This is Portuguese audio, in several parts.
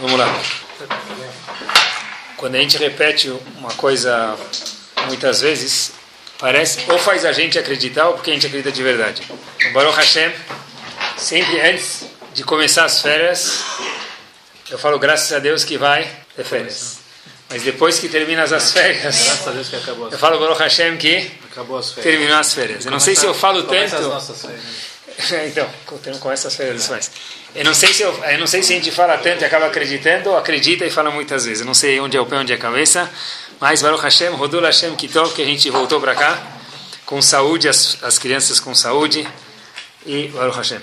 Vamos lá. Quando a gente repete uma coisa muitas vezes, parece ou faz a gente acreditar ou porque a gente acredita de verdade. O Baruch Hashem, sempre antes de começar as férias, eu falo graças a Deus que vai ter férias. Mas depois que termina as férias, Graças a Deus que acabou eu falo Baruch Hashem que Acabou as férias. terminou as férias. Eu não sei se eu falo tanto. Férias. então, com essas mais. Eu não sei se eu, eu não sei se a gente fala tanto e acaba acreditando ou acredita e fala muitas vezes. Eu não sei onde é o pé, onde é a cabeça. Mas Baruch Hashem, Rodul Hashem Kitov, que a gente voltou para cá com saúde, as, as crianças com saúde e Baruch Hashem.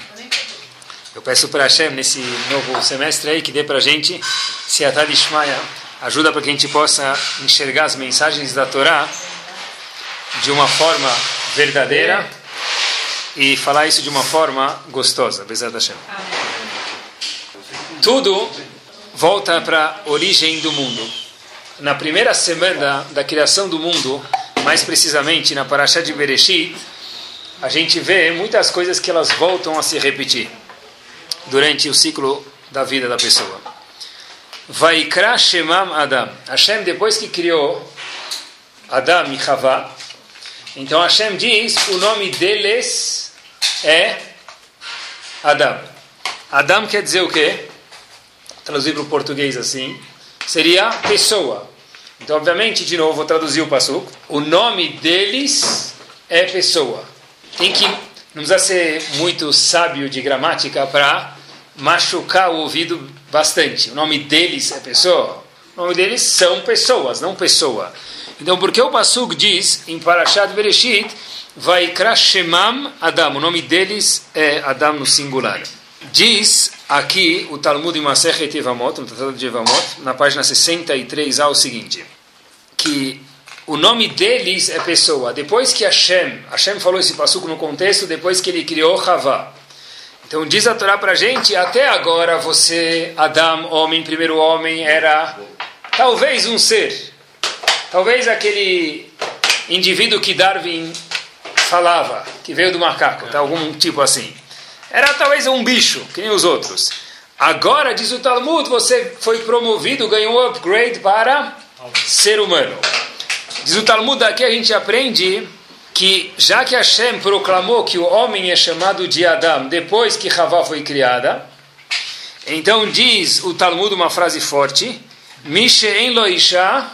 Eu peço para Hashem nesse novo semestre aí que dê para a gente se a Ishmael ajuda para que a gente possa enxergar as mensagens da Torá de uma forma verdadeira e falar isso de uma forma gostosa. Bezat Hashem. Tudo volta para a origem do mundo. Na primeira semana da criação do mundo, mais precisamente na Parashá de Bereshit, a gente vê muitas coisas que elas voltam a se repetir durante o ciclo da vida da pessoa. Vaikra Shemam Adam. Hashem, depois que criou Adam e Havá, então Hashem diz, o nome deles é Adam. Adam quer dizer o quê? Traduzir para o português assim, seria pessoa. Então, obviamente, de novo, vou traduzir o passo. O nome deles é pessoa. Tem que, não precisa ser muito sábio de gramática para machucar o ouvido bastante. O nome deles é pessoa. O nome deles são pessoas, não pessoa. Então, porque o Pasuk diz em Parashat Bereshit, Vaikra Shemam Adam, o nome deles é Adam no singular. Diz aqui o Talmud em Masechet Evamot, no Tratado de Evamot, na página 63a, o seguinte, que o nome deles é pessoa. Depois que Hashem, Hashem falou esse Pasuk no contexto, depois que ele criou Havá. Então diz a Torá para gente, até agora você, Adam, homem, primeiro homem, era talvez um ser. Talvez aquele indivíduo que Darwin falava, que veio do macaco, tá? algum tipo assim. Era talvez um bicho, que nem os outros. Agora, diz o Talmud, você foi promovido, ganhou um upgrade para ser humano. Diz o Talmud, aqui a gente aprende que já que Hashem proclamou que o homem é chamado de Adam depois que Havá foi criada, então diz o Talmud uma frase forte, Mishe en lo isha,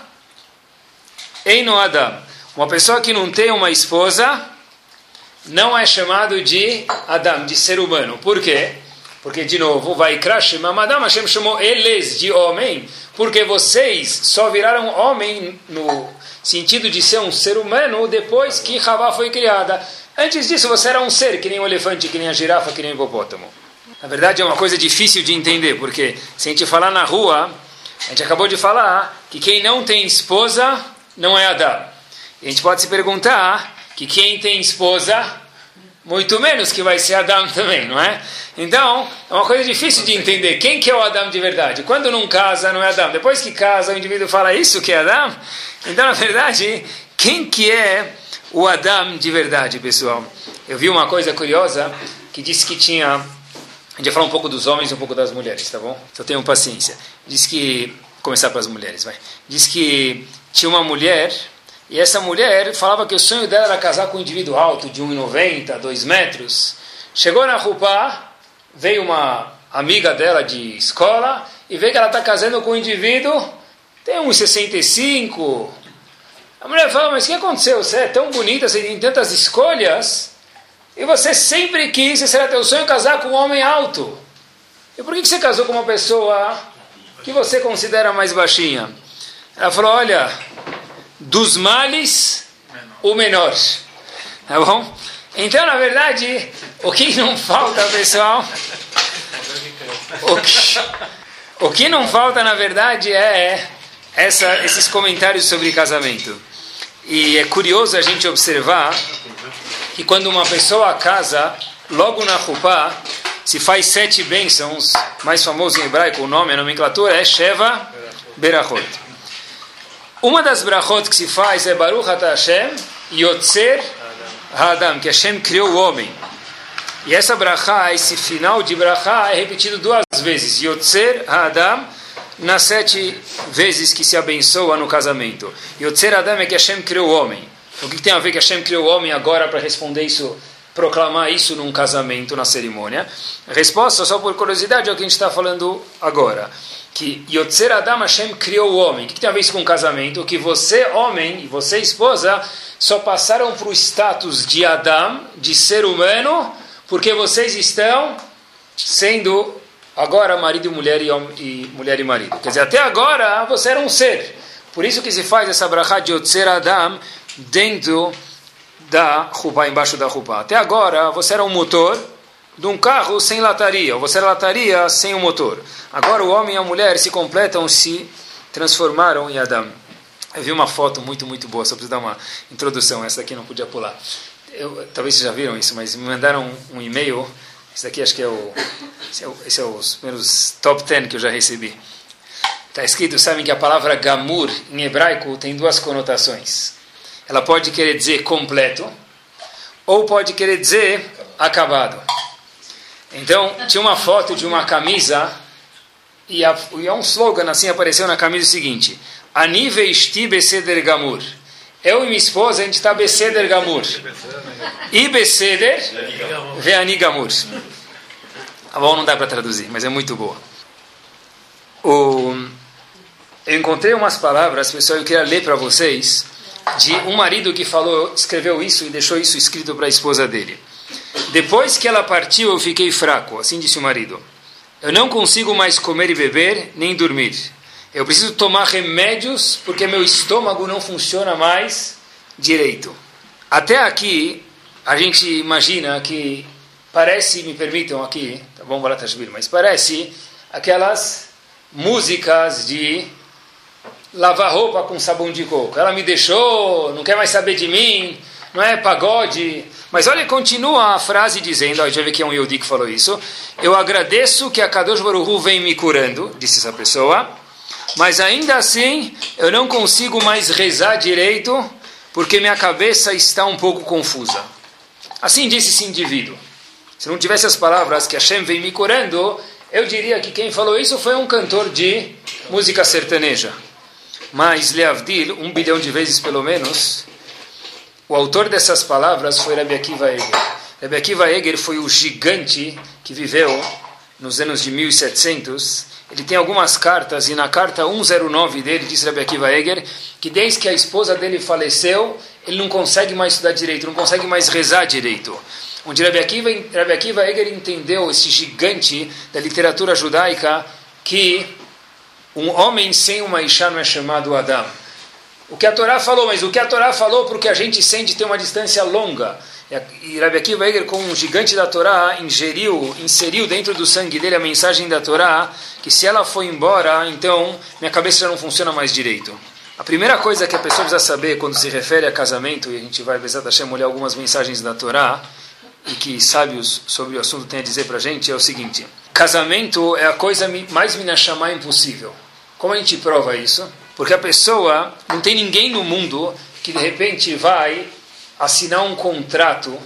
en no Adam. Uma pessoa que não tem uma esposa não é chamado de Adam, de ser humano. Por quê? Porque, de novo, vai Adam, Hashem chamou eles de homem, porque vocês só viraram homem no sentido de ser um ser humano depois que Havá foi criada. Antes disso, você era um ser, que nem um elefante, que nem a girafa, que nem o hipopótamo. Na verdade, é uma coisa difícil de entender, porque se a gente falar na rua, a gente acabou de falar que quem não tem esposa não é Adão. A gente pode se perguntar que quem tem esposa, muito menos que vai ser Adão também, não é? Então, é uma coisa difícil de entender. Quem que é o Adão de verdade? Quando não casa, não é Adão. Depois que casa, o indivíduo fala isso que é Adão. Então, na verdade, quem que é o Adão de verdade, pessoal? Eu vi uma coisa curiosa que disse que tinha... A gente vai falar um pouco dos homens e um pouco das mulheres, tá bom? Então tenham paciência. Diz que... Começar pelas mulheres, vai. Diz que tinha uma mulher e essa mulher falava que o sonho dela era casar com um indivíduo alto, de 1,90, 2 metros. Chegou na Rupá, veio uma amiga dela de escola e vê que ela está casando com um indivíduo, tem 1,65. A mulher fala, mas o que aconteceu? Você é tão bonita, você tem tantas escolhas, e você sempre quis, esse era teu sonho, casar com um homem alto. E por que você casou com uma pessoa que você considera mais baixinha? Ela falou, olha, dos males, o menor. Tá bom? Então, na verdade, o que não falta, pessoal, o que, o que não falta, na verdade, é essa, esses comentários sobre casamento. E é curioso a gente observar que quando uma pessoa casa, logo na Rupá, se faz sete bênçãos, mais famoso em hebraico, o nome, a nomenclatura é Sheva Berachot. Uma das brachot que se faz é Baruch Ata Hashem Yotzer Hadam, que Hashem criou o homem. E essa brachá, esse final de brachá, é repetido duas vezes. Yotzer Hadam nas sete vezes que se abençoa no casamento. Yotzer Adam é que Hashem criou o homem. O que tem a ver que Hashem criou o homem agora para responder isso, proclamar isso num casamento, na cerimônia? Resposta, só por curiosidade, é o que a gente está falando agora. Que Yotzer Adam Hashem criou o homem. O que tem a ver isso com o casamento? Que você, homem, e você, esposa, só passaram para o status de Adam, de ser humano, porque vocês estão sendo agora marido e mulher e, e, mulher e marido. Quer dizer, até agora você era um ser. Por isso que se faz essa brachá de Yotzer Adam dentro da roupa, embaixo da roupa. Até agora você era um motor de um carro sem lataria, ou você lataria sem o um motor. Agora o homem e a mulher se completam, se transformaram em Adam. Eu vi uma foto muito, muito boa, só preciso dar uma introdução, essa aqui não podia pular. Eu, talvez vocês já viram isso, mas me mandaram um, um e-mail esse daqui acho que é o. Esse é, esse é os primeiros top 10 que eu já recebi. Está escrito, sabem que a palavra gamur em hebraico tem duas conotações. Ela pode querer dizer completo, ou pode querer dizer acabado. Então, tinha uma foto de uma camisa, e, a, e um slogan assim apareceu na camisa o seguinte: Anive esti beseder gamur. Eu e minha esposa, a gente está beseder gamur. E beseder veani gamur. A bom não dá para traduzir, mas é muito boa. O, eu encontrei umas palavras, pessoal, eu queria ler para vocês, de um marido que falou, escreveu isso e deixou isso escrito para a esposa dele. Depois que ela partiu, eu fiquei fraco, assim disse o marido. Eu não consigo mais comer e beber, nem dormir. Eu preciso tomar remédios porque meu estômago não funciona mais direito. Até aqui, a gente imagina que parece, me permitam aqui, tá bom, Baratashvir, mas parece aquelas músicas de lavar roupa com sabão de coco. Ela me deixou, não quer mais saber de mim, não é pagode. Mas olha, continua a frase dizendo, ó, já vê que é um Yodi que falou isso, eu agradeço que a Kadosh Baruch vem me curando, disse essa pessoa, mas ainda assim eu não consigo mais rezar direito porque minha cabeça está um pouco confusa. Assim disse esse indivíduo. Se não tivesse as palavras que Hashem vem me curando, eu diria que quem falou isso foi um cantor de música sertaneja. Mas Leavdil, um bilhão de vezes pelo menos, o autor dessas palavras foi Rabbi Akiva Eger. Rabbi Akiva Eger foi o gigante que viveu nos anos de 1700 ele tem algumas cartas, e na carta 109 dele, diz Rabbi Akiva Eger, que desde que a esposa dele faleceu, ele não consegue mais estudar direito, não consegue mais rezar direito. Onde Rabbi Akiva, Rabbi Akiva Eger entendeu, esse gigante da literatura judaica, que um homem sem uma Isha não é chamado Adam. O que a Torá falou, mas o que a Torá falou porque a gente sente ter uma distância longa. E Rabbi Akiva Eger, como um gigante da Torá, ingeriu, inseriu dentro do sangue dele a mensagem da Torá, que se ela for embora, então minha cabeça já não funciona mais direito. A primeira coisa que a pessoa precisa saber quando se refere a casamento, e a gente vai, Bezat Hashem, olhar algumas mensagens da Torá, e que sábios sobre o assunto têm a dizer para a gente, é o seguinte. Casamento é a coisa mais minachamá impossível. Como a gente prova isso? Porque a pessoa, não tem ninguém no mundo que de repente vai assinar um contrato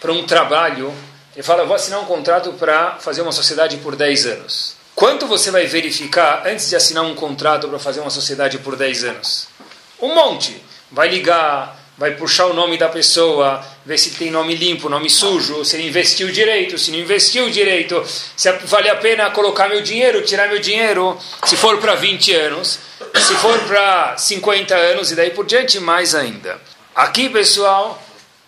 para um trabalho, ele fala, eu vou assinar um contrato para fazer uma sociedade por 10 anos. Quanto você vai verificar antes de assinar um contrato para fazer uma sociedade por 10 anos? Um monte. Vai ligar, vai puxar o nome da pessoa, ver se tem nome limpo, nome sujo, se ele investiu direito, se não investiu direito, se vale a pena colocar meu dinheiro, tirar meu dinheiro, se for para 20 anos, se for para 50 anos e daí por diante, mais ainda. Aqui, pessoal,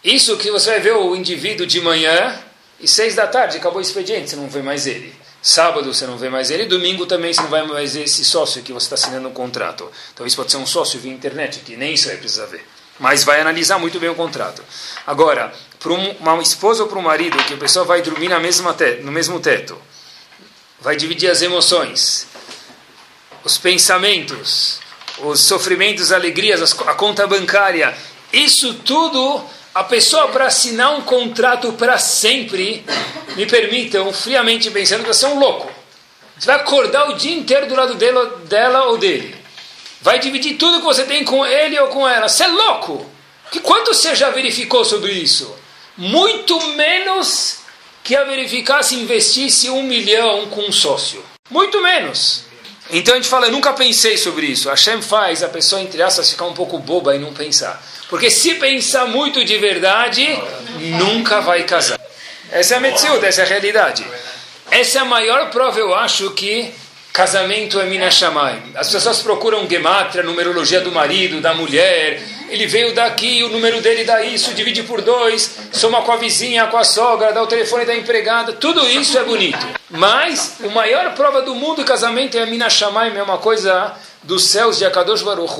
isso que você vai ver o indivíduo de manhã e seis da tarde, acabou o expediente, você não vê mais ele. Sábado você não vê mais ele, domingo também você não vai mais ver esse sócio que você está assinando um contrato. Então isso pode ser um sócio via internet, que nem isso aí precisa ver. Mas vai analisar muito bem o contrato. Agora, para uma esposa ou para um marido, que a pessoa vai dormir na mesma no mesmo teto, vai dividir as emoções, os pensamentos, os sofrimentos, alegrias, a conta bancária, isso tudo, a pessoa para assinar um contrato para sempre, me permitam, friamente pensando que você é um louco. Você vai acordar o dia inteiro do lado dele, dela ou dele. Vai dividir tudo que você tem com ele ou com ela. Você é louco! Que quanto você já verificou sobre isso? Muito menos que a verificar se investisse um milhão com um sócio. Muito menos. Então a gente fala, eu nunca pensei sobre isso. Hashem faz a pessoa, entre aspas, ficar um pouco boba e não pensar. Porque se pensar muito de verdade, nunca vai casar. Essa é a Metziut, essa é a realidade. Essa é a maior prova, eu acho, que casamento é Mina Shammai. As pessoas procuram Gematria, numerologia do marido, da mulher. Ele veio daqui, o número dele dá isso, divide por dois, soma com a vizinha, com a sogra, dá o telefone da empregada. Tudo isso é bonito. Mas a maior prova do mundo casamento é Mina Shammai, é uma coisa dos céus de Akadosh Baruch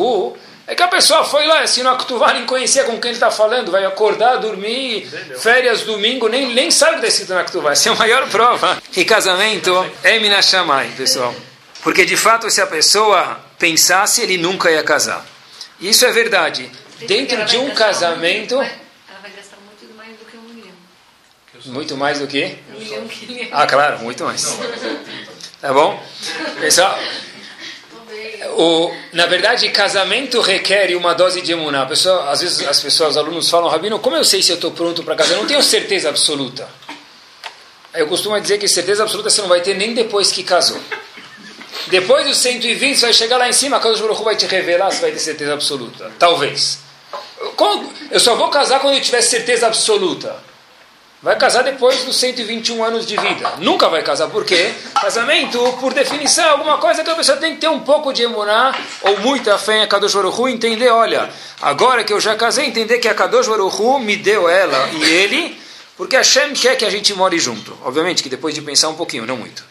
é que a pessoa foi lá, assinou a Ketuvá, nem conhecia com quem ele está falando, vai acordar, dormir, Entendeu? férias, domingo, nem, nem sabe o que está escrito na Ketuvá. Essa é a maior prova que casamento é Minashamai, pessoal. Porque de fato, se a pessoa pensasse, ele nunca ia casar. E isso é verdade. Dentro de um casamento. Ela vai gastar muito mais do que um milhão. Muito mais do que? Um milhão que Ah, claro, muito mais. Tá bom? Pessoal, o, na verdade, casamento requer uma dose de emuná. Pessoa, às vezes as pessoas, os alunos falam, Rabino, como eu sei se eu estou pronto para casar? Eu não tenho certeza absoluta. Eu costumo dizer que certeza absoluta você não vai ter nem depois que casou. Depois dos 120, você vai chegar lá em cima, a Kadosh Baruch vai te revelar, você vai ter certeza absoluta. Talvez. Eu só vou casar quando eu tiver certeza absoluta. Vai casar depois dos 121 anos de vida. Nunca vai casar. Por quê? Casamento, por definição, é alguma coisa que a pessoa tem que ter um pouco de emuná ou muita fé em Kadosh Baruch Hu, entender, olha, agora que eu já casei, entender que a Kadosh Baruch Hu me deu ela e ele, porque a Hashem quer que a gente more junto. Obviamente que depois de pensar um pouquinho, não muito.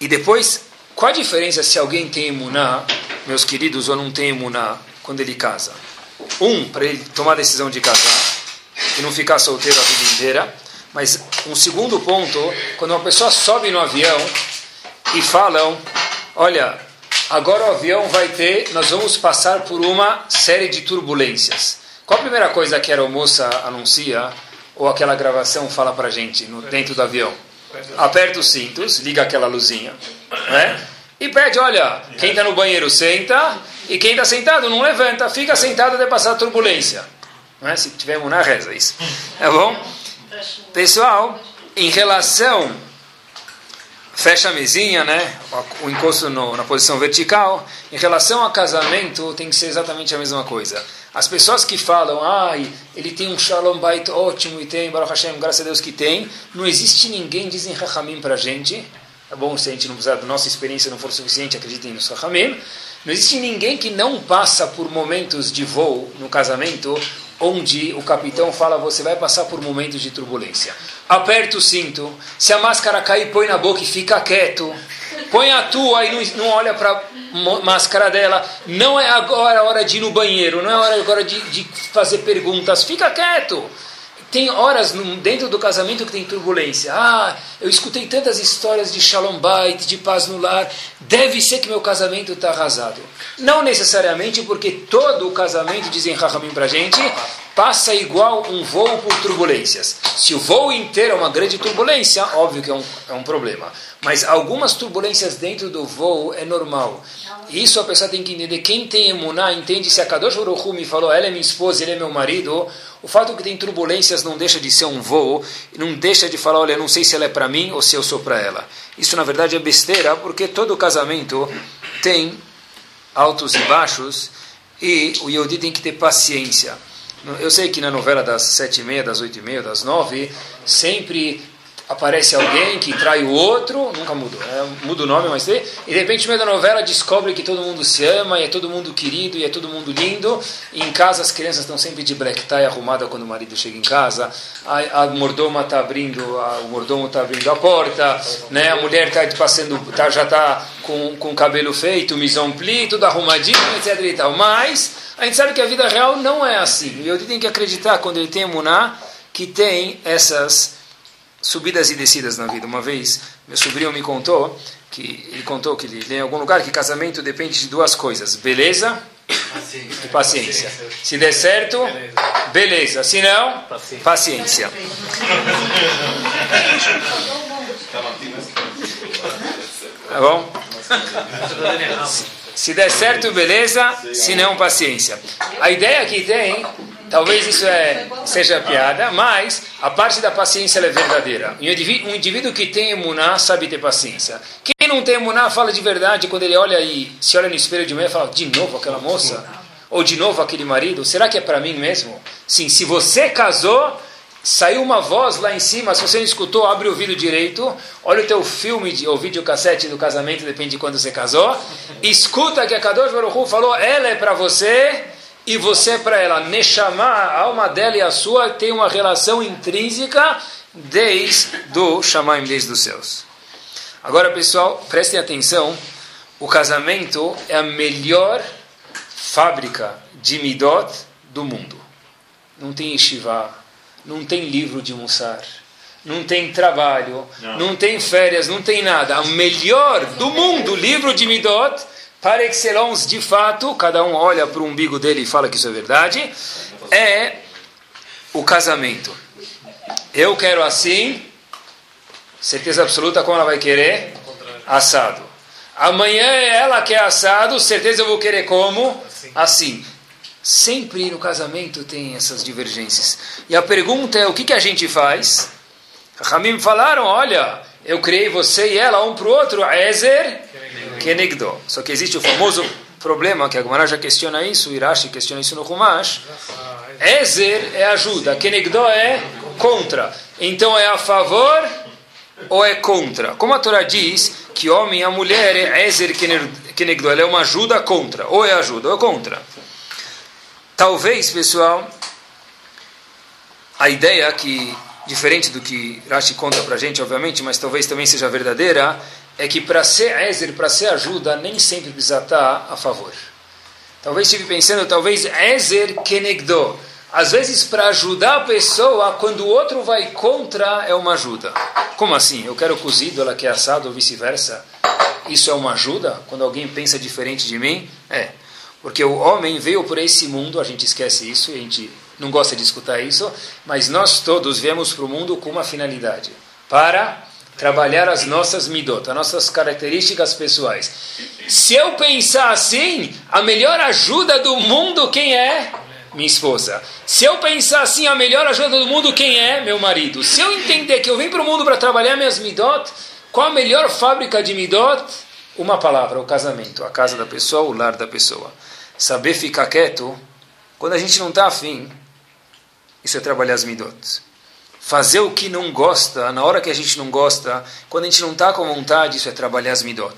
E depois, qual a diferença se alguém tem emuná, meus queridos, ou não tem emuná, quando ele casa? Um, para ele tomar a decisão de casar e não ficar solteiro a vida inteira. Mas um segundo ponto, quando uma pessoa sobe no avião e falam, olha, agora o avião vai ter, nós vamos passar por uma série de turbulências. Qual a primeira coisa que a aeromoça anuncia ou aquela gravação fala para gente no, dentro do avião? Aperta os cintos, liga aquela luzinha, né? E pede, olha, quem está no banheiro senta e quem está sentado não levanta, fica sentado até passar a turbulência. Não é? Se tiver na reza isso. Tá bom? Pessoal, em relação. Fecha a mesinha, né? O encosto no, na posição vertical. Em relação a casamento, tem que ser exatamente a mesma coisa. As pessoas que falam, ai, ele tem um shalom bait ótimo e tem, Baruch Hashem, graças a Deus que tem. Não existe ninguém, dizem Rahamim pra gente. É bom se a gente não precisar nossa experiência não for suficiente, acreditem nos Rahamim. Não existe ninguém que não passa por momentos de voo no casamento onde o capitão fala: você vai passar por momentos de turbulência. Aperta o cinto, se a máscara cair, põe na boca e fica quieto. Põe a tua e não, não olha para máscara dela. Não é agora a hora de ir no banheiro, não é hora agora de, de fazer perguntas. Fica quieto. Tem horas dentro do casamento que tem turbulência. Ah, eu escutei tantas histórias de shalom bait, de paz no lar. Deve ser que meu casamento está arrasado. Não necessariamente, porque todo o casamento, dizem Rahamim para gente, passa igual um voo por turbulências. Se o voo inteiro é uma grande turbulência, óbvio que é um, é um problema. Mas algumas turbulências dentro do voo é normal. Isso a pessoa tem que entender. Quem tem emuná entende se a Kadosh Baruch me falou, ela é minha esposa, ele é meu marido. O fato que tem turbulências não deixa de ser um voo, não deixa de falar, olha, não sei se ela é para mim ou se eu sou para ela. Isso na verdade é besteira, porque todo casamento tem altos e baixos e o Yehudi tem que ter paciência. Eu sei que na novela das sete e meia, das oito e meia, das nove, sempre aparece alguém que trai o outro, nunca mudou, né? muda o nome, mas tem, e de repente no meio da novela descobre que todo mundo se ama, e é todo mundo querido, e é todo mundo lindo, e em casa as crianças estão sempre de black tie arrumada quando o marido chega em casa, a, a mordoma está abrindo, a, o mordomo está abrindo a porta, né? a mulher está passando, tá, já está com, com o cabelo feito, mise pli, tudo arrumadinho, etc e tal, mas a gente sabe que a vida real não é assim, e eu tenho que acreditar quando ele tem emuná, que tem essas subidas e descidas na vida. Uma vez, meu sobrinho me contou que ele contou que ele em algum lugar que casamento depende de duas coisas: beleza paciência. e paciência. Se der certo, beleza. Se não, paciência. Tá bom? Se der certo, beleza. Se não, paciência. A ideia que tem Talvez isso é, seja piada, mas a parte da paciência é verdadeira. Um indivíduo, um indivíduo que tem emuná sabe ter paciência. Quem não tem emuná fala de verdade quando ele olha e se olha no espelho de manhã e fala, de novo aquela moça? Ou de novo aquele marido? Será que é para mim mesmo? Sim, se você casou, saiu uma voz lá em cima, se você não escutou, abre o ouvido direito, olha o teu filme de, ou videocassete do casamento, depende de quando você casou, escuta que a Kadosh Baruch falou, ela é para você e você para ela. Neshama, a alma dela e a sua tem uma relação intrínseca desde do Shamaim, desde os céus. Agora, pessoal, prestem atenção, o casamento é a melhor fábrica de midot do mundo. Não tem yeshiva, não tem livro de Mussar, não tem trabalho, não. não tem férias, não tem nada. O melhor do mundo, livro de midot, par excellence, de fato, cada um olha para o umbigo dele e fala que isso é verdade, é o casamento. Eu quero assim, certeza absoluta como ela vai querer? Assado. Amanhã é ela quer assado, certeza eu vou querer como? Assim. Sempre no casamento tem essas divergências. E a pergunta é: o que, que a gente faz? Ramim falaram: olha, eu criei você e ela um para o outro, Ezer Kenegdo. Só que existe o famoso problema, que a Gemara já questiona isso, Irashi questiona isso no Humash. Ezer é ajuda, Kenegdo é contra. Então é a favor ou é contra? Como a Torá diz que homem e a mulher é Ezer Kenegdo, ela é uma ajuda contra. Ou é ajuda ou é contra. Talvez, pessoal, a ideia que, diferente do que Rashi conta para a gente, obviamente, mas talvez também seja verdadeira, é que para ser Ezer, para ser ajuda, nem sempre precisa estar a favor. Talvez estive pensando, talvez Ezer Kenegdo. Às vezes, para ajudar a pessoa, quando o outro vai contra, é uma ajuda. Como assim? Eu quero cozido, ela quer assado, ou vice-versa. Isso é uma ajuda? Quando alguém pensa diferente de mim? É. Porque o homem veio por esse mundo, a gente esquece isso, a gente não gosta de escutar isso, mas nós todos viemos para o mundo com uma finalidade: para trabalhar as nossas midot, as nossas características pessoais. Se eu pensar assim, a melhor ajuda do mundo quem é? Minha esposa. Se eu pensar assim, a melhor ajuda do mundo quem é? Meu marido. Se eu entender que eu vim para o mundo para trabalhar minhas midot, qual a melhor fábrica de midot? Uma palavra, o casamento, a casa da pessoa, o lar da pessoa. Saber ficar quieto, quando a gente não está afim, isso é trabalhar as midot. Fazer o que não gosta, na hora que a gente não gosta, quando a gente não está com vontade, isso é trabalhar as midot.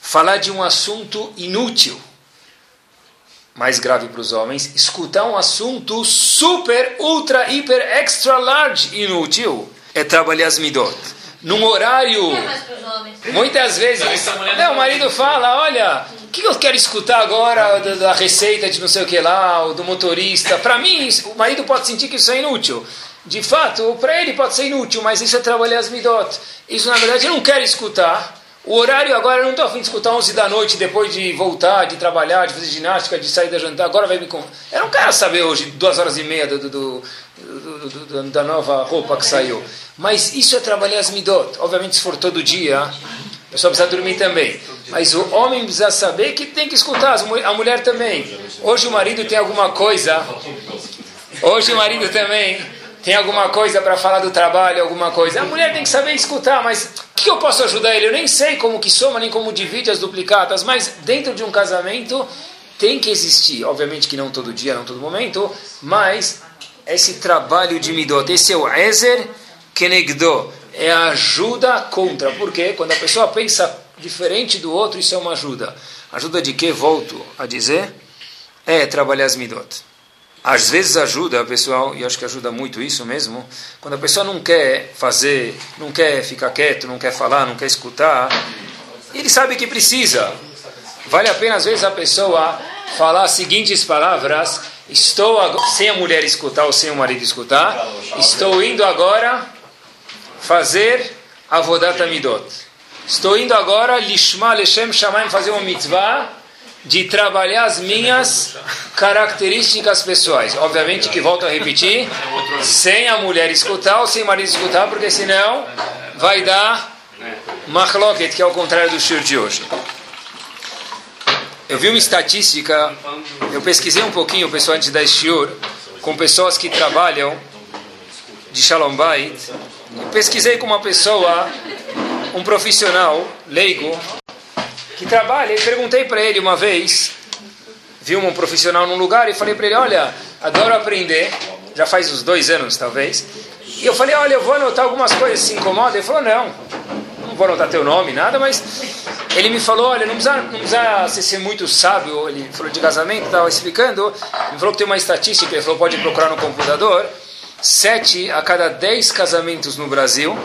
Falar de um assunto inútil, mais grave para os homens, escutar um assunto super, ultra, hiper, extra large inútil, é trabalhar as midot num horário. Muitas vezes. Não, o marido fala: olha, o que eu quero escutar agora da, da, receita de não sei o que lá, ou do motorista? Para mim, o marido pode sentir que isso é inútil. De fato, para ele pode ser inútil, mas isso é trabalhar as midot. Isso, na verdade, eu não quero escutar. O horário agora, eu não estou afim de escutar 11 da noite, depois de voltar, de trabalhar, de fazer ginástica, de sair da jantar. Agora vai me. Eu não quero saber hoje, duas horas e meia do, do, do da nova roupa que saiu. Mas isso é trabalhar as midot. Obviamente, se for todo dia, a pessoa precisa dormir também. Mas o homem precisa saber que tem que escutar, a mulher também. Hoje o marido tem alguma coisa. Hoje o marido também tem alguma coisa para falar do trabalho, alguma coisa. A mulher tem que saber escutar, mas o que eu posso ajudar ele? Eu nem sei como que soma, nem como divide as duplicadas, mas dentro de um casamento tem que existir. Obviamente que não todo dia, não todo momento, mas esse trabalho de midot, esse é o Ezer kenegdo, é a ajuda contra. Porque quando a pessoa pensa diferente do outro, isso é uma ajuda. Ajuda de que? Volto a dizer. É trabalhar as midot. Às vezes ajuda, pessoal, e acho que ajuda muito isso mesmo, quando a pessoa não quer fazer, não quer ficar quieto, não quer falar, não quer escutar, ele sabe que precisa. Vale a pena, às vezes, a pessoa falar as seguintes palavras: Estou, sem a mulher escutar ou sem o marido escutar, estou indo agora fazer Avodat Amidot. Estou indo agora, Lishma Leshem Shamayim, fazer uma mitzvah de trabalhar as minhas características pessoais. Obviamente que volto a repetir, sem a mulher escutar ou sem o marido escutar, porque senão vai dar machloket, que é o contrário do shur de hoje. Eu vi uma estatística, eu pesquisei um pouquinho, pessoal, antes da shiur, com pessoas que trabalham de Shalom Bait, pesquisei com uma pessoa um profissional leigo que trabalha. E perguntei para ele uma vez, vi um profissional num lugar e falei para ele: Olha, adoro aprender, já faz uns dois anos talvez. E eu falei: Olha, eu vou anotar algumas coisas, se incomoda? Ele falou: Não, não vou anotar teu nome, nada, mas ele me falou: Olha, não precisa, não precisa ser muito sábio. Ele falou de casamento, estava explicando. Ele falou que tem uma estatística, ele falou: Pode procurar no computador. Sete a cada dez casamentos no Brasil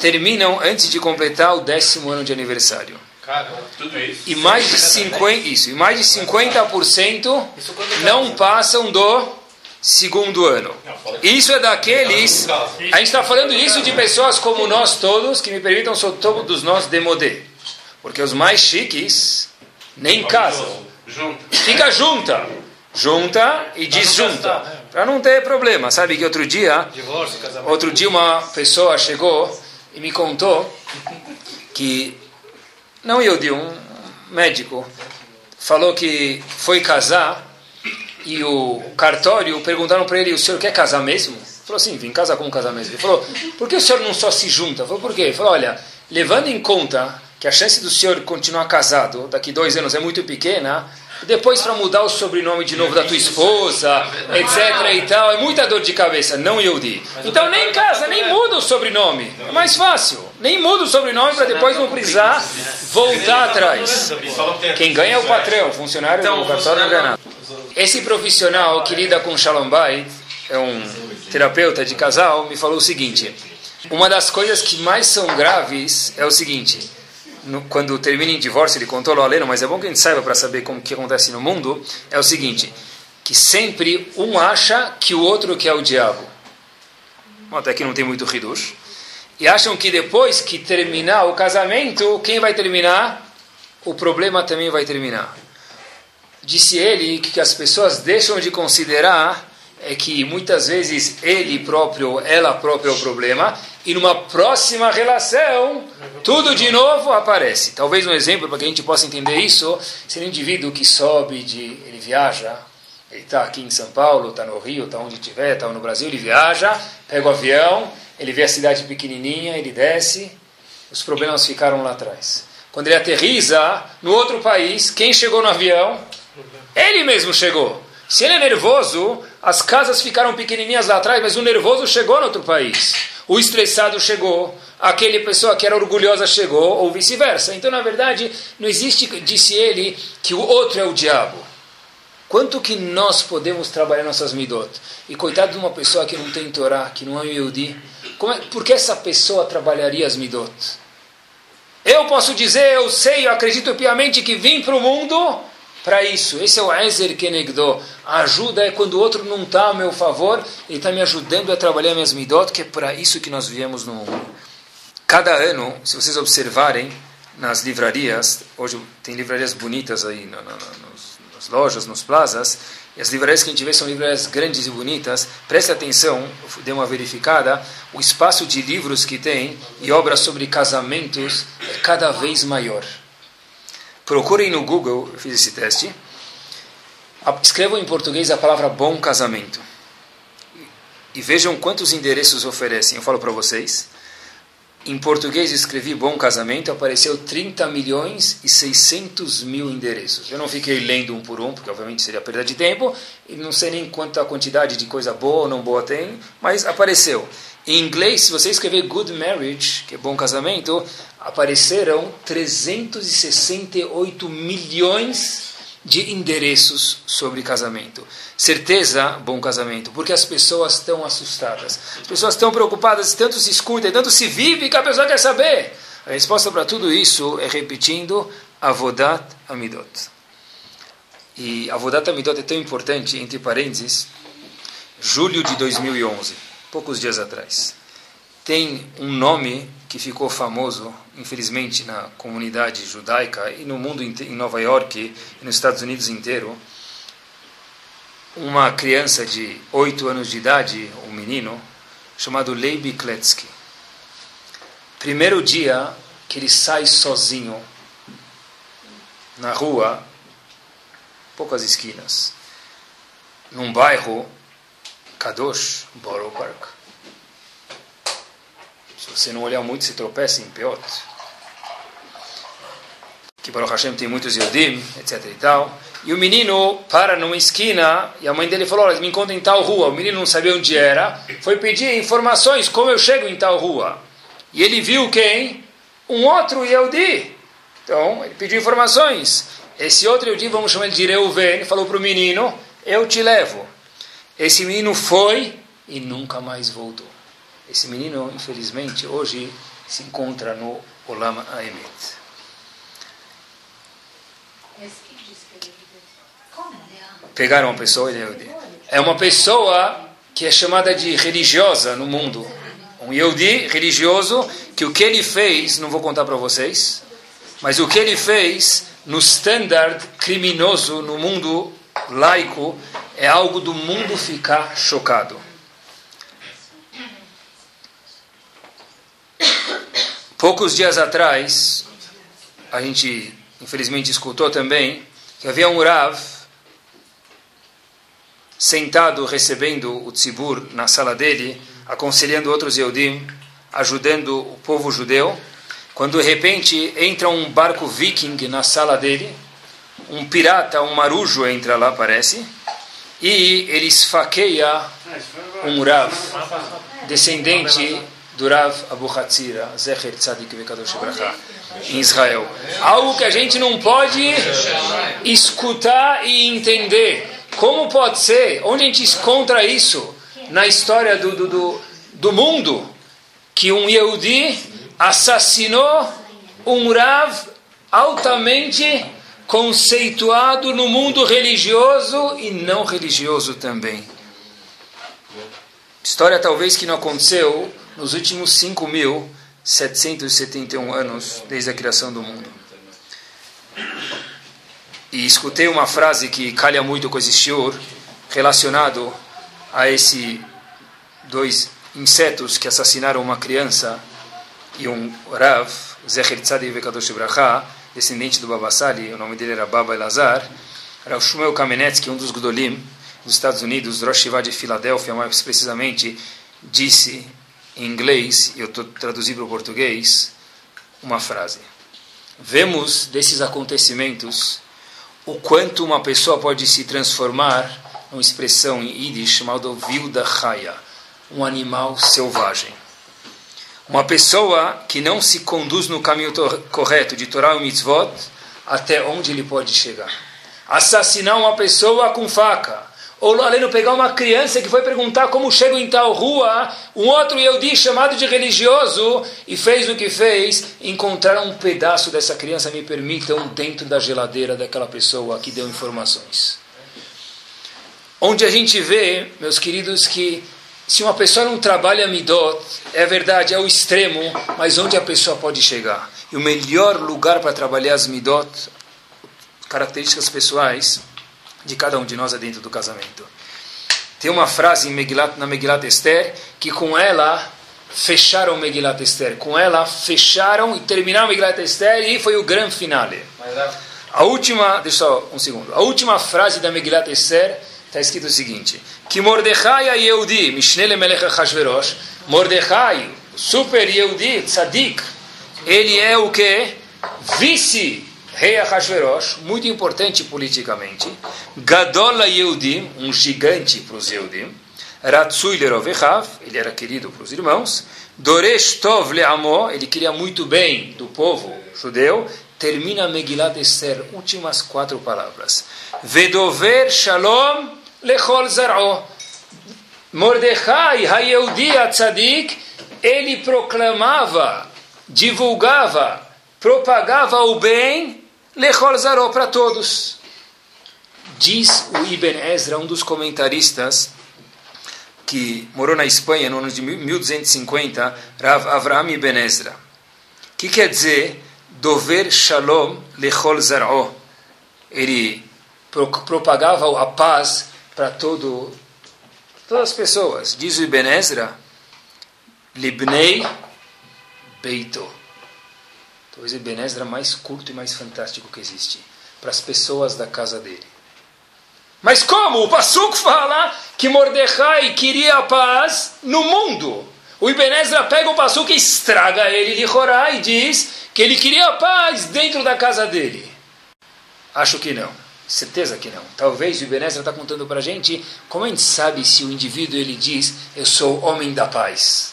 terminam antes de completar o décimo ano de aniversário. Tudo isso. E mais de 50, isso, e mais de 50% não passam do segundo ano. Isso é daqueles. A gente está falando isso de pessoas como nós todos, que me permitam, sou todos nós demodê. Porque os mais chiques nem casam. Fica junta. Junta e desjunta. Para não ter problema. Sabe que outro dia. Outro dia uma pessoa chegou e me contou que. Não de um médico. Falou que foi casar e o cartório perguntaram para ele: o senhor quer casar mesmo? Ele falou assim: vim casar como casar mesmo. Ele falou: por que o senhor não só se junta? Ele falou: por quê? Ele falou: olha, levando em conta que a chance do senhor continuar casado daqui dois anos é muito pequena, depois para mudar o sobrenome de novo da tua esposa, etc e tal, é muita dor de cabeça, não Yehudi. Então nem casa, nem muda o sobrenome, é mais fácil. Nem muda o sobrenome para depois não precisar voltar atrás. Quem ganha é o patrão, o funcionário do cartório não. Esse profissional que lida com Shalom Bait, é um terapeuta de casal, me falou o seguinte: uma das coisas que mais são graves é o seguinte. No, quando termina em divórcio, ele contou lá aleno, mas é bom que a gente saiba para saber como que acontece no mundo, é o seguinte, que sempre um acha que o outro que é o diabo. Bom, até que não tem muito ridush. E acham que depois que terminar o casamento, quem vai terminar? O problema também vai terminar. Disse ele que as pessoas deixam de considerar é que muitas vezes ele próprio, ela própria é o problema, e numa próxima relação, tudo de novo aparece. Talvez um exemplo para que a gente possa entender isso, seria um indivíduo que sobe, de, ele viaja, ele está aqui em São Paulo, está no Rio, está onde estiver, está no Brasil, ele viaja, pega o avião, ele vê a cidade pequenininha, ele desce, os problemas ficaram lá atrás. Quando ele aterriza no outro país, quem chegou no avião? Ele mesmo chegou. Se ele é nervoso, as casas ficaram pequenininhas lá atrás, mas o nervoso chegou no outro país. O estressado chegou, aquele pessoa que era orgulhosa chegou, ou vice-versa. Então, na verdade, não existe, disse ele, que o outro é o diabo. Quanto que nós podemos trabalhar nossas midot? E coitado de uma pessoa que não tem Torá, que não é Yehudi, como é, por que essa pessoa trabalharia as midot? Eu posso dizer, eu sei, eu acredito piamente que vim para o mundo para isso. Esse é o Ezer Kenegdo. A ajuda é quando o outro não está a meu favor, ele está me ajudando a trabalhar minhas midot, que é para isso que nós viemos no mundo. Cada ano, se vocês observarem nas livrarias, hoje tem livrarias bonitas aí nas lojas, nos plazas, e as livrarias que a gente vê são livrarias grandes e bonitas. Preste atenção, dê uma verificada, o espaço de livros que tem e obras sobre casamentos é cada vez maior. Procurem no Google, eu fiz esse teste. Escrevam em português a palavra bom casamento. E vejam quantos endereços oferecem. Eu falo para vocês. Em português escrevi bom casamento, apareceu 30 milhões e 600 mil endereços. Eu não fiquei lendo um por um, porque obviamente seria perda de tempo, e não sei nem quanta quantidade de coisa boa ou não boa tem, mas apareceu. Em inglês, se você escrever good marriage, que é bom casamento, apareceram 368 milhões de endereços sobre casamento. Certeza, bom casamento, porque as pessoas estão assustadas. As pessoas estão preocupadas, tanto se escuta, tanto se vive, que a pessoa quer saber. A resposta para tudo isso é repetindo Avodat Amidot. E Avodat Amidot é tão importante, entre parênteses, julho de 2011 poucos dias atrás. Tem um nome que ficou famoso, infelizmente, na comunidade judaica e no mundo em Nova York e nos Estados Unidos inteiro. Uma criança de oito anos de idade, um menino, chamado Leiby Kletsky. Primeiro dia que ele sai sozinho na rua, poucas esquinas, num bairro Kadosh Park. Se você não olhar muito, se tropeça em Peot. Que Baruch Hashem tem muitos Yodim, etc e tal. E o menino para numa esquina e a mãe dele falou: Olha, me encontra em tal rua. O menino não sabia onde era, foi pedir informações como eu chego em tal rua. E ele viu quem? Um outro Yehudi. Então, ele pediu informações. Esse outro Yehudi, vamos chamar ele de Reuven, falou para o menino: Eu te levo. Esse menino foi e nunca mais voltou. Esse menino, infelizmente, hoje se encontra no Olam Aemet. Pegaram uma pessoa e é uma pessoa que é chamada de religiosa no mundo. Um Yehudi religioso que o que ele fez, não vou contar para vocês, mas o que ele fez no standard criminoso no mundo laico é algo do mundo ficar chocado. Poucos dias atrás, a gente infelizmente escutou também que havia um Rav sentado recebendo o tzibur na sala dele, aconselhando outros Yehudim, ajudando o povo judeu, quando de repente entra um barco viking na sala dele, um pirata, um marujo entra lá, parece, e ele esfaqueia um Rav, descendente do Rav Abu Hatzira, Zecher Tzadik Vekadosh Bracha, em Israel. Algo que a gente não pode escutar e entender. Como pode ser? Onde a gente encontra isso? Na história do, do, do, do mundo. Que um Yehudi assassinou um Rav altamente conceituado no mundo religioso e não religioso também. História talvez que não aconteceu nos últimos 5.771 anos desde a criação do mundo. E escutei uma frase que calha muito com esse shiur, relacionado a esses dois insetos que assassinaram uma criança e um Rav, Zecher Tzadik Vekadosh Bracha, descendente do Baba Sali, o nome dele era Baba Elazar, Rav Shmuel Kamenetsky, um dos Gdolim dos Estados Unidos, Rosh Shiva de Filadélfia, mais precisamente, disse em inglês, e eu estou traduzindo para o português, uma frase. Vemos desses acontecimentos o quanto uma pessoa pode se transformar numa expressão em Yiddish chamada Vilda Chaya, um animal selvagem. Uma pessoa que não se conduz no caminho correto de Torah e Mitzvot, até onde ele pode chegar. Assassinar uma pessoa com faca, ou além de pegar uma criança que foi perguntar como chego em tal rua, um outro Yehudi chamado de religioso, e fez o que fez, encontrar um pedaço dessa criança, me permitam, dentro da geladeira daquela pessoa que deu informações. Onde a gente vê, meus queridos, que se uma pessoa não trabalha midot, é verdade, é o extremo, mas onde a pessoa pode chegar? E o melhor lugar para trabalhar as midot, características pessoais, de cada um de nós é dentro do casamento. Tem uma frase em Megilat, na Megilat Esther que com ela fecharam Megilat Esther. Com ela fecharam e terminaram Megilat Esther e foi o grande finale. A última, deixa só um segundo. A última frase da Megilat Esther está escrito o seguinte: que Mordechai a Yehudi, Mishnele Melech Hashverosh, Mordechai, super Yehudi, Tzadik, ele é o que? Vice rei Ahashverosh, muito importante politicamente, Gadola Yehudim, um gigante para os Yehudim, Ratzui Lerovechav, ele era querido para os irmãos, Doresh Tov Leamo, ele queria muito bem do povo judeu, termina Megilat Esther, últimas quatro palavras. Vedover Shalom Lechol Zar'o. Mordechai, Hayehudi Atzadik, ele proclamava, divulgava, propagava o bem Lechol Zaró para todos. Diz o Ibn Ezra, um dos comentaristas que morou na Espanha no ano de 1250, Rav Avraham Ibn Ezra. O que quer dizer Dover Shalom Lechol Zaró? Ele propagava a paz para todo, todas as pessoas. Diz o Ibn Ezra, Libnei Beito Talvez o Ebenezer mais curto e mais fantástico que existe. Para as pessoas da casa dele. Mas como? O Passuco fala que Mordecai queria a paz no mundo. O Ibn Ezra pega o Passuca e estraga ele de Jorá e diz que ele queria paz dentro da casa dele. Acho que não. Certeza que não. Talvez o Ibn Ezra está contando para a gente como a gente sabe se o indivíduo ele diz eu sou homem da paz.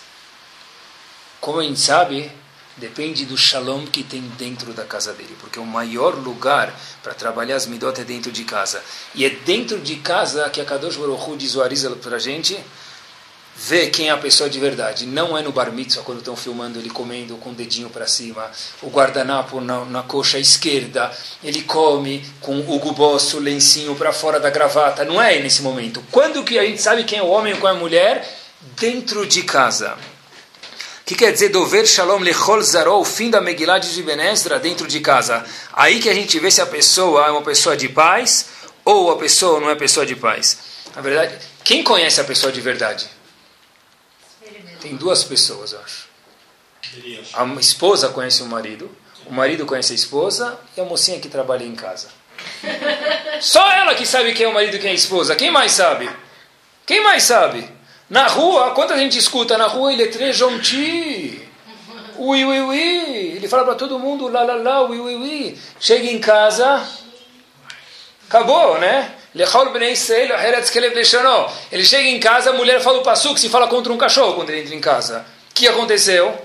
Como a gente sabe depende do shalom que tem dentro da casa dele, porque o maior lugar para trabalhar as midot é dentro de casa. E é dentro de casa que a Kadosh Baruch Hu diz para a gente ver quem é a pessoa de verdade. Não é no bar mitzvah, quando estão filmando ele comendo com o dedinho para cima, o guardanapo na, na, coxa esquerda, ele come com o gubosso, o lencinho para fora da gravata. Não é nesse momento. Quando que a gente sabe quem é o homem ou quem é a mulher? Dentro de casa que quer dizer dover shalom lechol zaró, o fim da Megillah de Benestra dentro de casa. Aí que a gente vê se a pessoa é uma pessoa de paz ou a pessoa não é pessoa de paz. Na verdade, quem conhece a pessoa de verdade? Tem duas pessoas, eu acho. A esposa conhece o marido, o marido conhece a esposa e a mocinha que trabalha em casa. Só ela que sabe quem é o marido e quem é a esposa. Quem mais sabe? Quem mais sabe? Na rua, quanta gente escuta na rua, ele é trejonti. Ui, ui, ui. Ele fala para todo mundo, lá, lá, lá, ui, ui, ui. Chega em casa, acabou, né? Ele chega em casa, a mulher fala o passo que se fala contra um cachorro quando ele entra em casa. O que aconteceu?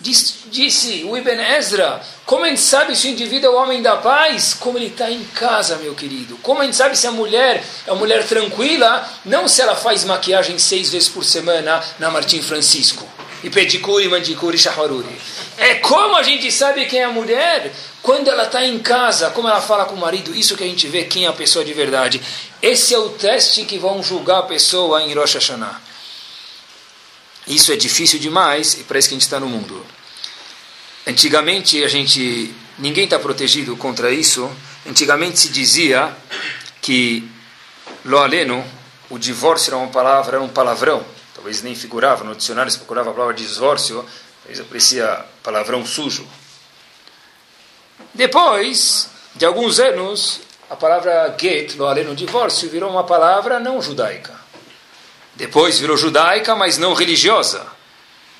Disse, o Ibn Ezra, como a gente sabe se o indivíduo é o homem da paz? Como ele está em casa, meu querido. Como a gente sabe se a mulher é uma mulher tranquila? Não se ela faz maquiagem seis vezes por semana na Martim Francisco. E pedicure, mandicure e shaharuri. É como a gente sabe quem é a mulher? Quando ela está em casa, como ela fala com o marido, isso que a gente vê quem é a pessoa de verdade. Esse é o teste que vão julgar a pessoa em Rosh Hashanah. Isso é difícil demais e parece que a gente está no mundo. Antigamente a gente ninguém está protegido contra isso. Antigamente se dizia que lo aleno, o divórcio era uma palavra, era um palavrão. Talvez nem figurava no dicionário, se procurava a palavra divórcio, talvez aparecia palavrão sujo. Depois de alguns anos, a palavra get, lo aleno, divórcio, virou uma palavra não judaica. Depois virou judaica, mas não religiosa.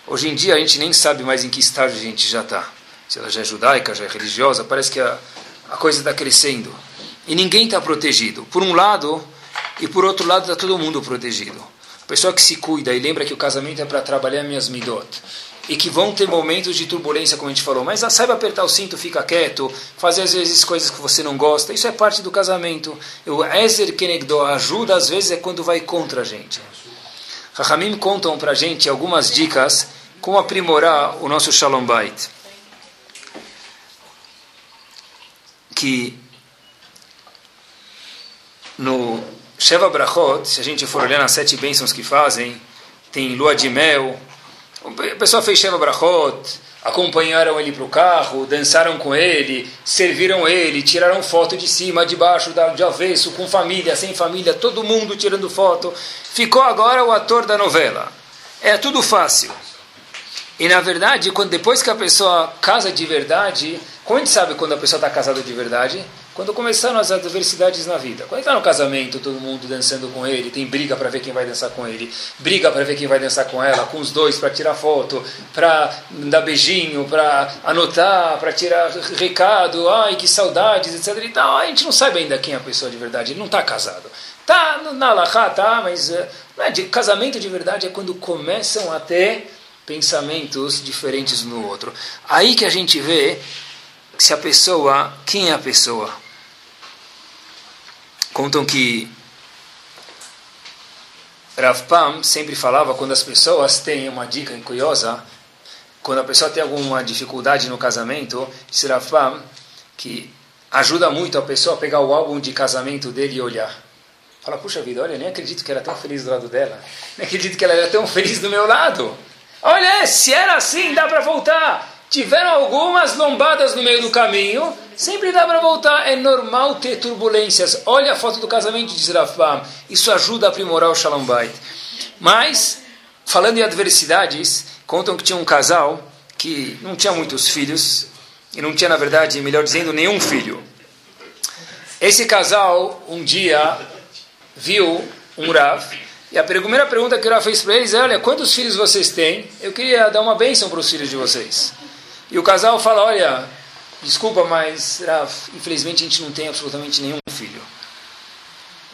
Hoje em dia a gente nem sabe mais em que estágio a gente já está. Se ela já é judaica, já é religiosa, parece que a, a coisa está crescendo. E ninguém está protegido. Por um lado, e por outro lado está todo mundo protegido. Pessoa que se cuida e lembra que o casamento é para trabalhar minhas midot. E que vão ter momentos de turbulência, como a gente falou. Mas saiba apertar o cinto, fica quieto, fazer às vezes coisas que você não gosta. Isso é parte do casamento. O Ezer Kenegdo, ajuda às vezes é quando vai contra a gente. Rahamim contam para a gente algumas dicas como aprimorar o nosso Shalom Bait. Que no Sheva Brachot, se a gente for olhar nas sete bênçãos que fazem, tem lua de mel. A pessoa fez Sheva Brachot, acompanharam ele para o carro, dançaram com ele, serviram ele, tiraram foto de cima, de baixo, de avesso, com família, sem família, todo mundo tirando foto. Ficou agora o ator da novela. É tudo fácil. E na verdade, quando depois que a pessoa casa de verdade, como a gente sabe quando a pessoa está casada de verdade? Quando começaram as adversidades na vida. Quando está no casamento, todo mundo dançando com ele, tem briga para ver quem vai dançar com ele, briga para ver quem vai dançar com ela, com os dois para tirar foto, para dar beijinho, para anotar, para tirar recado, ai que saudades, etc. E tal. A gente não sabe ainda quem é a pessoa de verdade, ele não está casado. Tá na Alahá, tá, mas uh, é de, casamento de verdade é quando começam a ter pensamentos diferentes no outro. Aí que a gente vê se a pessoa, quem é a pessoa? Contam que Rav Pam sempre falava quando as pessoas têm uma dica curiosa, quando a pessoa tem alguma dificuldade no casamento, disse Rav Pam que ajuda muito a pessoa a pegar o álbum de casamento dele e olhar. Fala, puxa vida, olha, nem acredito que era tão feliz do lado dela. Nem acredito que ela era tão feliz do meu lado. Olha, se era assim, dá para voltar. Tiveram algumas lombadas no meio do caminho, sempre dá para voltar. É normal ter turbulências. Olha a foto do casamento de Zerafam. Isso ajuda a aprimorar o Shalom Bait. Mas, falando em adversidades, contam que tinha um casal que não tinha muitos filhos, e não tinha, na verdade, melhor dizendo, nenhum filho. Esse casal, um dia, viu um Rav E a primeira pergunta que ela fez para eles é: Olha, quantos filhos vocês têm? Eu queria dar uma bênção para os filhos de vocês. E o casal fala: Olha, desculpa, mas Rav, infelizmente a gente não tem absolutamente nenhum filho.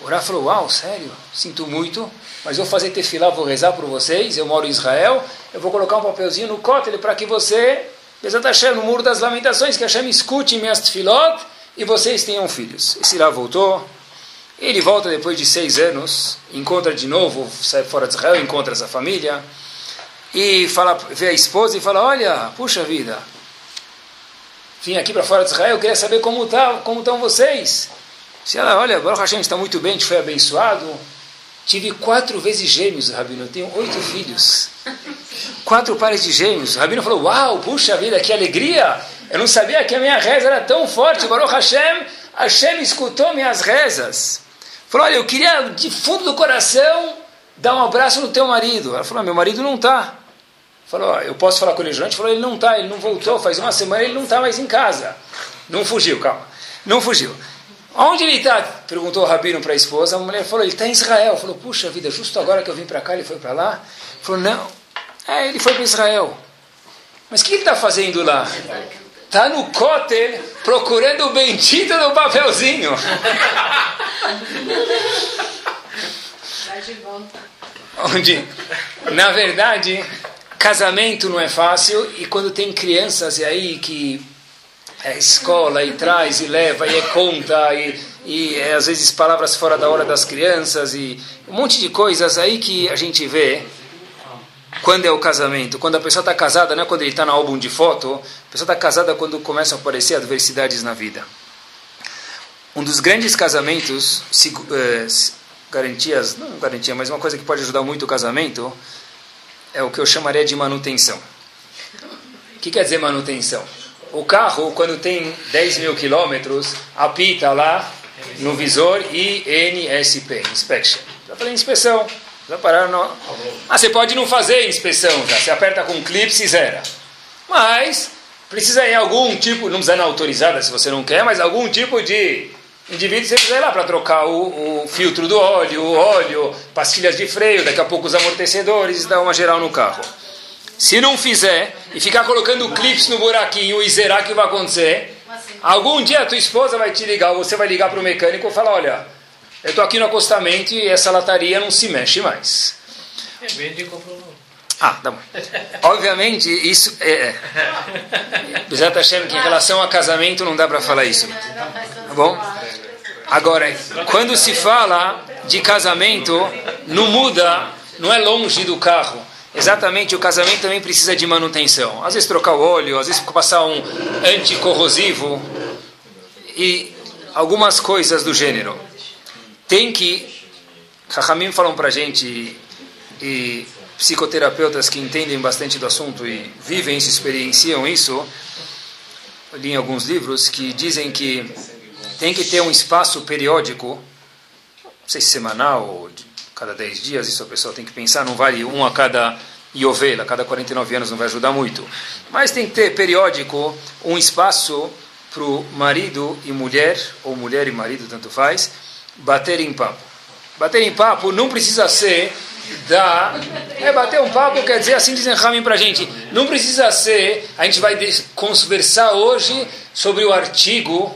O Rav falou: Uau, sério? Sinto muito, mas vou fazer tefilá, vou rezar por vocês. Eu moro em Israel, eu vou colocar um papelzinho no cótel para que você, Bezat no muro das lamentações, que Hashem escute minhas tefilot e vocês tenham filhos. Esse Rav voltou ele volta depois de seis anos, encontra de novo, sai fora de Israel, encontra essa família, e fala, vê a esposa e fala, olha, puxa vida, vim aqui para fora de Israel, queria saber como, tá, como estão vocês. Se ela, olha, agora Hashem está muito bem, gente foi abençoado. Tive quatro vezes gêmeos, Rabino, eu tenho oito filhos. Quatro pares de gêmeos. O Rabino falou, uau, puxa vida, que alegria. Eu não sabia que a minha reza era tão forte. Baruch Hashem, Hashem escutou minhas rezas. Falou, olha, eu queria de fundo do coração dar um abraço no teu marido. Ela falou, meu marido não está. Falou, eu posso falar com ele durante? Falou, ele não está, ele não voltou, faz uma semana ele não está mais em casa. Não fugiu, calma. Não fugiu. Onde ele está? Perguntou o Rabino para a esposa. A mulher falou, ele está em Israel. Falou, puxa vida, justo agora que eu vim para cá, ele foi para lá? Falou, não. É, ele foi para Israel. Mas o que ele está fazendo lá? Está no cóter procurando o bendito do papelzinho. Onde, na verdade, casamento não é fácil e quando tem crianças e aí que é escola e traz e leva e é conta e, e é, às vezes palavras fora da hora das crianças e um monte de coisas aí que a gente vê quando é o casamento? Quando a pessoa está casada, não é quando ele está no álbum de foto, a pessoa está casada quando começam a aparecer adversidades na vida. Um dos grandes casamentos, eh, garantias, não garantia, mas uma coisa que pode ajudar muito o casamento, é o que eu chamaria de manutenção. O que quer dizer manutenção? O carro, quando tem 10 mil quilômetros, apita lá no visor INSP, Inspection. Já falei inspeção. Já pararam no... Ah, você pode não fazer inspeção já. Você aperta com clipe e zera. Mas precisa em algum tipo, não precisa na autorizada se você não quer, mas algum tipo de indivíduo você precisa ir lá para trocar o, o, filtro do óleo, o óleo, pastilhas de freio, daqui a pouco os amortecedores, dar uma geral no carro. Se não fizer e ficar colocando clips no buraquinho e zerar, o que vai acontecer? Algum dia a tua esposa vai te ligar, ou você vai ligar para o mecânico e falar, olha, eu estou aqui no acostamento e essa lataria não se mexe mais. Ah, tá bom. Obviamente, isso é. Já está achando que em relação a casamento não dá para falar isso. Tá bom? Agora, quando se fala de casamento, não muda, não é longe do carro. Exatamente, o casamento também precisa de manutenção. Às vezes trocar o óleo, às vezes passar um anticorrosivo e algumas coisas do gênero tem que. Rahamim falam para gente, e psicoterapeutas que entendem bastante do assunto e vivem isso, experienciam isso, li em alguns livros que dizem que tem que ter um espaço periódico, não sei se semanal ou de cada 10 dias, isso a pessoa tem que pensar, não vale um a cada Yovel, a cada 49 anos não vai ajudar muito. Mas tem que ter periódico um espaço para o marido e mulher, ou mulher e marido, tanto faz, bater em papo. Bater em papo não precisa ser da. É, bater um papo quer dizer, assim dizem Ramin para a gente, não precisa ser. A gente vai conversar hoje sobre o artigo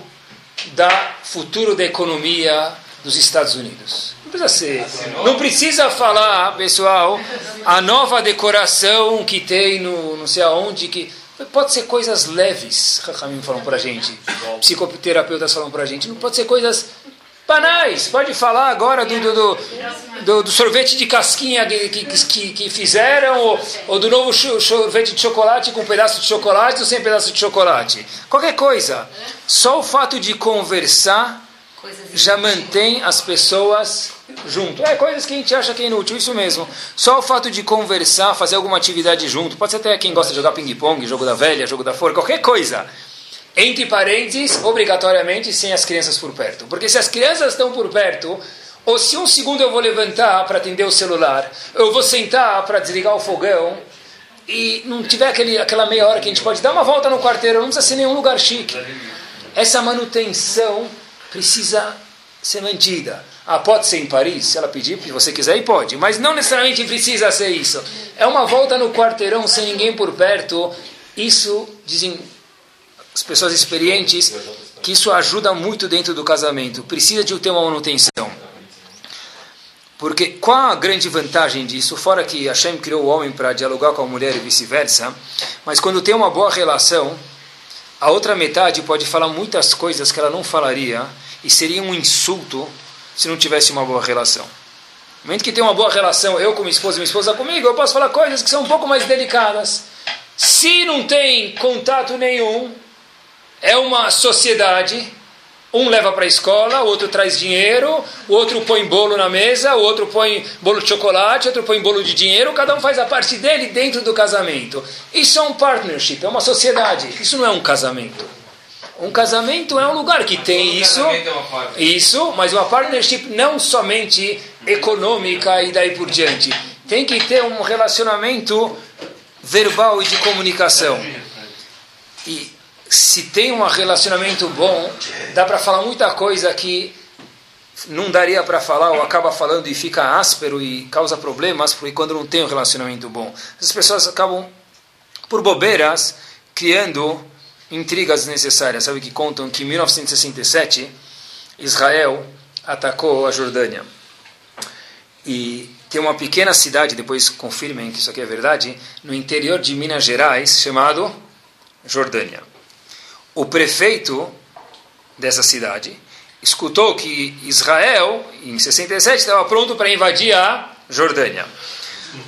da futuro da economia dos Estados Unidos. Não precisa ser. Não precisa falar, pessoal, a nova decoração que tem no não sei aonde que. Pode ser coisas leves, Ramin falou para a gente. Psicoterapeutas falam para a gente. Não pode ser coisas Banais, pode falar agora do, do, do, do sorvete de casquinha que, que, que fizeram, ou, ou, do novo sorvete de chocolate com um pedaço de chocolate ou sem pedaço de chocolate. Qualquer coisa. Só o fato de conversar já mantém as pessoas junto. É coisas que a gente acha que é inútil, isso mesmo. Só o fato de conversar, fazer alguma atividade junto, pode ser até quem gosta de jogar ping-pong, jogo da velha, jogo da forca, qualquer coisa entre parênteses, obrigatoriamente sem as crianças por perto. Porque se as crianças estão por perto, ou se um segundo eu vou levantar para atender o celular, eu vou sentar para desligar o fogão, e não tiver aquele, aquela meia hora que a gente pode dar uma volta no quarteiro, não precisa ser nenhum lugar chique. Essa manutenção precisa ser mantida. Ah, pode ser em Paris? Se ela pedir, se você quiser, e pode. Mas não necessariamente precisa ser isso. É uma volta no quarteirão sem ninguém por perto. Isso, dizem as pessoas experientes, que isso ajuda muito dentro do casamento. Precisa de ter uma manutenção. Porque qual a grande vantagem disso? Fora que Hashem criou o homem para dialogar com a mulher e vice-versa, mas quando tem uma boa relação, a outra metade pode falar muitas coisas que ela não falaria e seria um insulto se não tivesse uma boa relação. No momento que tem uma boa relação, eu com minha esposa e minha esposa comigo, eu posso falar coisas que são um pouco mais delicadas. Se não tem contato nenhum, é uma sociedade, um leva para a escola, o outro traz dinheiro, o outro põe bolo na mesa, o outro põe bolo de chocolate, o outro põe bolo de dinheiro, cada um faz a parte dele dentro do casamento. Isso é um partnership, é uma sociedade. Isso não é um casamento. Um casamento é um lugar que tem isso, é isso, mas uma partnership não somente econômica e daí por diante. Tem que ter um relacionamento verbal e de comunicação. E se tem um relacionamento bom, dá para falar muita coisa que não daria para falar ou acaba falando e fica áspero e causa problemas, porque quando não tem um relacionamento bom. As pessoas acabam, por bobeiras, criando intrigas desnecessárias. Sabe que contam que em 1967 Israel atacou a Jordânia. E tem uma pequena cidade, depois confirmem que isso aqui é verdade, no interior de Minas Gerais, chamado Jordânia. O prefeito dessa cidade escutou que Israel, em 67, estava pronto para invadir a Jordânia.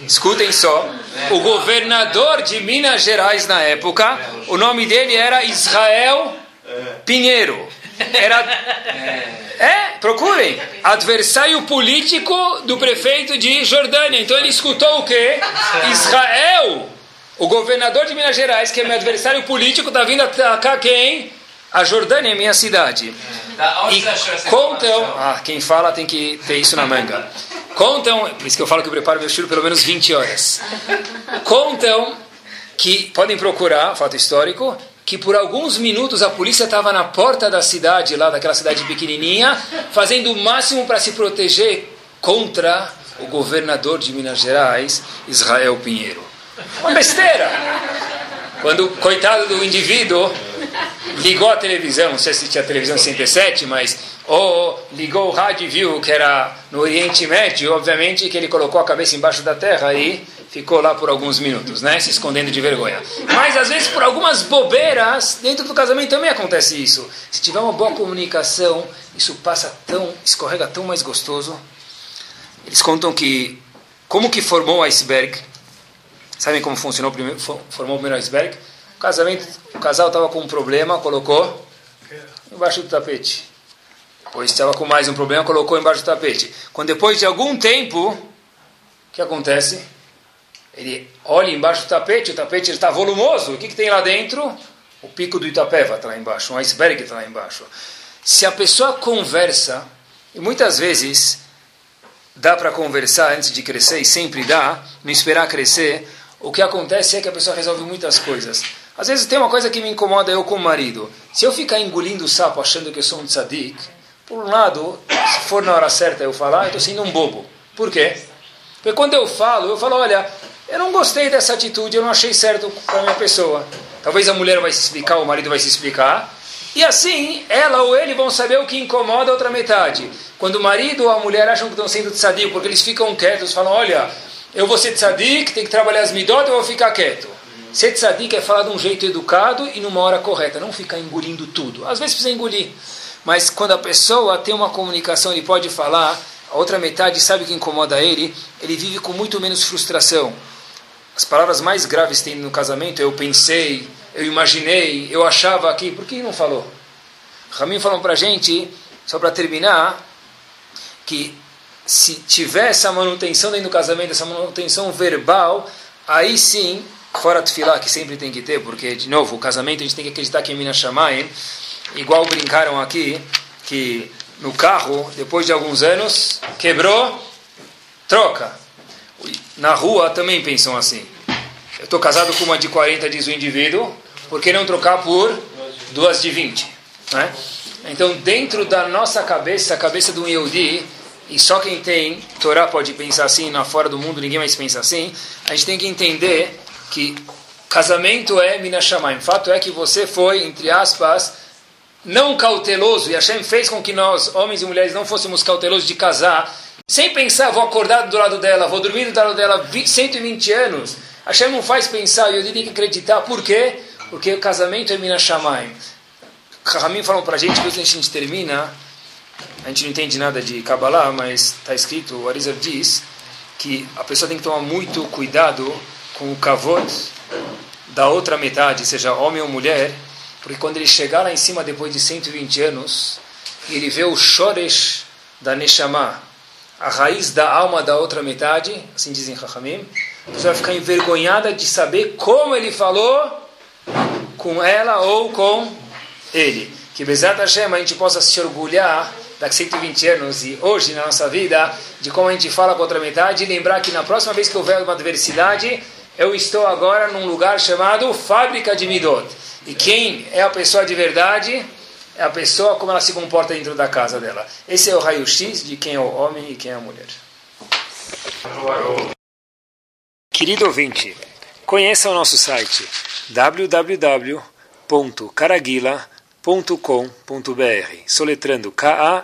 Escutem só, o governador de Minas Gerais na época, o nome dele era Israel Pinheiro. Era é, procurem, adversário político do prefeito de Jordânia. Então ele escutou o quê? Israel, o governador de Minas Gerais, que é meu adversário político, está vindo atacar quem? A Jordânia é minha cidade. E contam, ah, quem fala tem que ter isso na manga. Contam, por isso que eu falo que eu preparo meu estilo pelo menos 20 horas. Contam que, podem procurar, fato histórico, que por alguns minutos a polícia estava na porta da cidade, lá daquela cidade pequenininha, fazendo o máximo para se proteger contra o governador de Minas Gerais, Israel Pinheiro. Uma besteira! Quando, coitado do indivíduo, ligou a televisão, não sei se tinha televisão 67, mas ou ligou o rádio e viu que era no Oriente Médio, obviamente que ele colocou a cabeça embaixo da terra e ficou lá por alguns minutos, né, se escondendo de vergonha. Mas às vezes por algumas bobeiras, dentro do casamento também acontece isso. Se tiver uma boa comunicação, isso passa tão, escorrega tão mais gostoso. Eles contam que como que formou o iceberg? Sabem como funcionou formou o primeiro iceberg? O casamento, o casal estava com um problema, colocou embaixo do tapete. Depois estava com mais um problema, colocou embaixo do tapete. Quando depois de algum tempo, o que acontece? Ele olha embaixo do tapete, o tapete está volumoso. O que, que tem lá dentro? O pico do Itapeva está lá embaixo, um iceberg está lá embaixo. Se a pessoa conversa, e muitas vezes dá para conversar antes de crescer, e sempre dá, não esperar crescer, o que acontece é que a pessoa resolve muitas coisas. Às vezes tem uma coisa que me incomoda eu com o marido. Se eu ficar engolindo o sapo achando que eu sou um tzadik, por um lado, se for na hora certa eu falar, eu estou sendo um bobo. Por quê? Porque quando eu falo, eu falo, olha, eu não gostei dessa atitude, eu não achei certo para minha pessoa. Talvez a mulher vai se explicar, o marido vai se explicar. E assim, ela ou ele vão saber o que incomoda a outra metade. Quando o marido ou a mulher acham que estão sendo tzadik, porque eles ficam quietos, falam, olha, eu vou ser tzadik, tem que trabalhar as midot, eu vou ficar quieto. Ser tzadik é falar de um jeito educado e numa hora correta, não ficar engolindo tudo. Às vezes precisa engolir. Mas quando a pessoa tem uma comunicação, ele pode falar, a outra metade sabe o que incomoda ele, ele vive com muito menos frustração. As palavras mais graves tem no casamento, eu pensei, eu imaginei, eu achava aqui, por que não falou? Ramin falou para a gente, só para terminar, que se tiver essa manutenção dentro do casamento, essa manutenção verbal, aí sim fora tefilá, que sempre tem que ter, porque, de novo, o casamento a gente tem que acreditar que é Minas Shamayim, igual brincaram aqui, que no carro, depois de alguns anos, quebrou, troca. Na rua também pensam assim. Eu estou casado com uma de 40, diz o indivíduo, por que não trocar por duas de 20? Né? Então, dentro da nossa cabeça, a cabeça do Yehudi, e só quem tem Torá pode pensar assim, na fora do mundo ninguém mais pensa assim, a gente tem que entender que casamento é Minashamayim. Fato é que você foi, entre aspas, não cauteloso, e Hashem fez com que nós, homens e mulheres, não fôssemos cautelosos de casar, sem pensar, vou acordar do lado dela, vou dormir do lado dela 120 anos. Hashem não faz pensar, e eu tenho que acreditar. Por quê? Porque o casamento é Minashamayim. Rahamim falam para a gente, depois a gente termina, a gente não entende nada de Kabbalah, mas está escrito, o Arizal diz, que a pessoa tem que tomar muito cuidado com o kavod da outra metade, seja homem ou mulher, porque quando ele chegar lá em cima depois de 120 anos, ele vê o shoresh da Neshama, a raiz da alma da outra metade, assim dizem Chachamim, a pessoa vai ficar envergonhada de saber como ele falou com ela ou com ele. Que Bezat Hashem a gente possa se orgulhar daqui 120 anos e hoje na nossa vida, de como a gente fala com outra metade, e lembrar que na próxima vez que houver uma adversidade, eu estou agora num lugar chamado Fábrica de Midot. E quem é a pessoa de verdade é a pessoa como ela se comporta dentro da casa dela. Esse é o raio-x de quem é o homem e quem é a mulher. Querido ouvinte, conheça o nosso site www.caraguila.com.br soletrando K-A-R-A-G-U-I-L-L-A.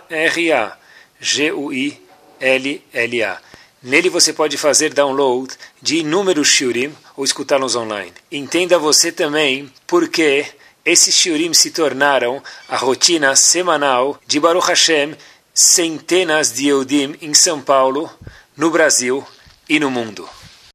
Nele você pode fazer download de inúmeros shiurim ou escutá-los online. Entenda você também por que esses shiurim se tornaram a rotina semanal de Baruch Hashem, centenas de Eudim em São Paulo, no Brasil e no mundo.